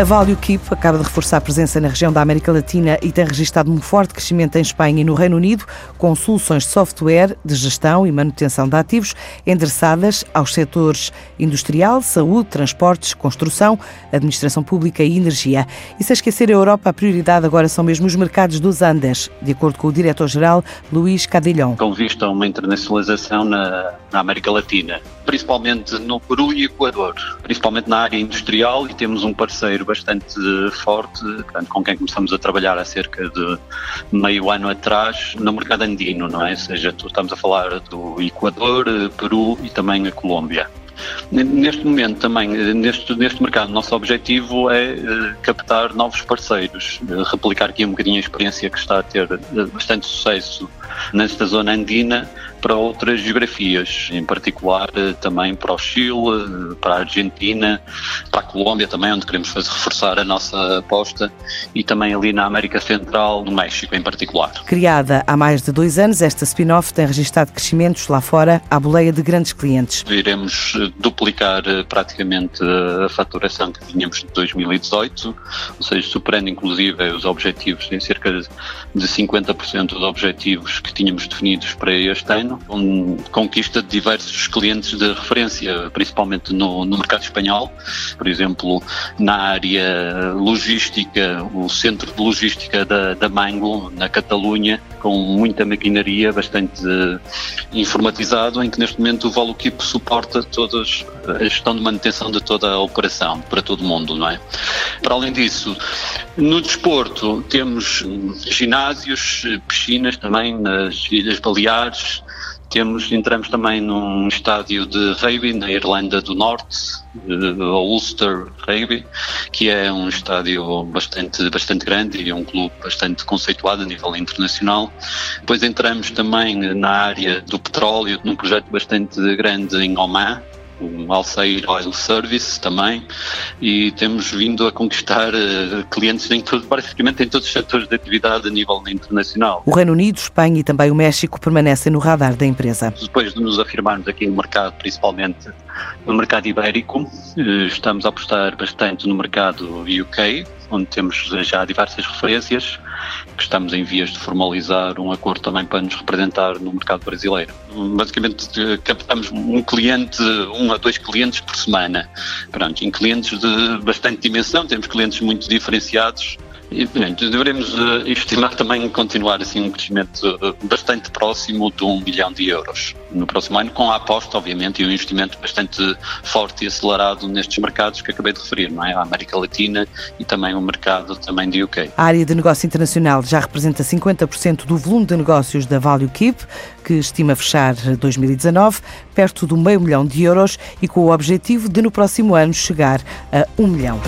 A Value Keep acaba de reforçar a presença na região da América Latina e tem registrado um forte crescimento em Espanha e no Reino Unido, com soluções de software de gestão e manutenção de ativos endereçadas aos setores industrial, saúde, transportes, construção, administração pública e energia. E sem esquecer a Europa, a prioridade agora são mesmo os mercados dos Andes, de acordo com o diretor-geral Luís Cadilhão. Com vista a uma internacionalização na, na América Latina, principalmente no Peru e Equador, principalmente na área industrial, e temos um parceiro bastante forte, portanto, com quem começamos a trabalhar há cerca de meio ano atrás no mercado andino, não é? Ou seja, estamos a falar do Equador, Peru e também a Colômbia. Neste momento também, neste, neste mercado, nosso objetivo é captar novos parceiros, replicar aqui um bocadinho a experiência que está a ter bastante sucesso nesta zona andina para outras geografias, em particular também para o Chile, para a Argentina, para a Colômbia também, onde queremos fazer, reforçar a nossa aposta, e também ali na América Central, no México em particular. Criada há mais de dois anos, esta spin-off tem registrado crescimentos lá fora à boleia de grandes clientes. Iremos duplicar eh, praticamente a faturação que tínhamos de 2018, ou seja, superando inclusive os objetivos em cerca de 50% dos objetivos que tínhamos definidos para este ano, com conquista de diversos clientes de referência, principalmente no, no mercado espanhol, por exemplo, na área logística, o centro de logística da, da Mango, na Catalunha, com muita maquinaria bastante informatizado, em que neste momento o ValueKeep suporta todas a gestão de manutenção de toda a operação para todo o mundo, não é? Para além disso, no desporto temos ginásios, piscinas também nas Ilhas Baleares, temos, entramos também num estádio de rugby na Irlanda do Norte, o Ulster Rugby, que é um estádio bastante, bastante grande e um clube bastante conceituado a nível internacional. Depois entramos também na área do petróleo, num projeto bastante grande em Oman, o Alceir Oil Service também, e temos vindo a conquistar uh, clientes em todo, praticamente em todos os setores de atividade a nível internacional. O Reino Unido, Espanha e também o México permanecem no radar da empresa. Depois de nos afirmarmos aqui no mercado, principalmente no mercado ibérico, uh, estamos a apostar bastante no mercado UK, onde temos já diversas referências, que estamos em vias de formalizar um acordo também para nos representar no mercado brasileiro. Basicamente, captamos um cliente, um a dois clientes por semana. Pronto, em clientes de bastante dimensão, temos clientes muito diferenciados e, devemos uh, estimar também continuar assim um crescimento uh, bastante próximo de um bilhão de euros no próximo ano, com a aposta, obviamente, e um investimento bastante forte e acelerado nestes mercados que acabei de referir, não é? A América Latina e também o mercado também de UK. A área de negócio internacional já representa 50% do volume de negócios da Value Keep, que estima fechar 2019 perto do meio milhão de euros e com o objetivo de no próximo ano chegar a um milhão.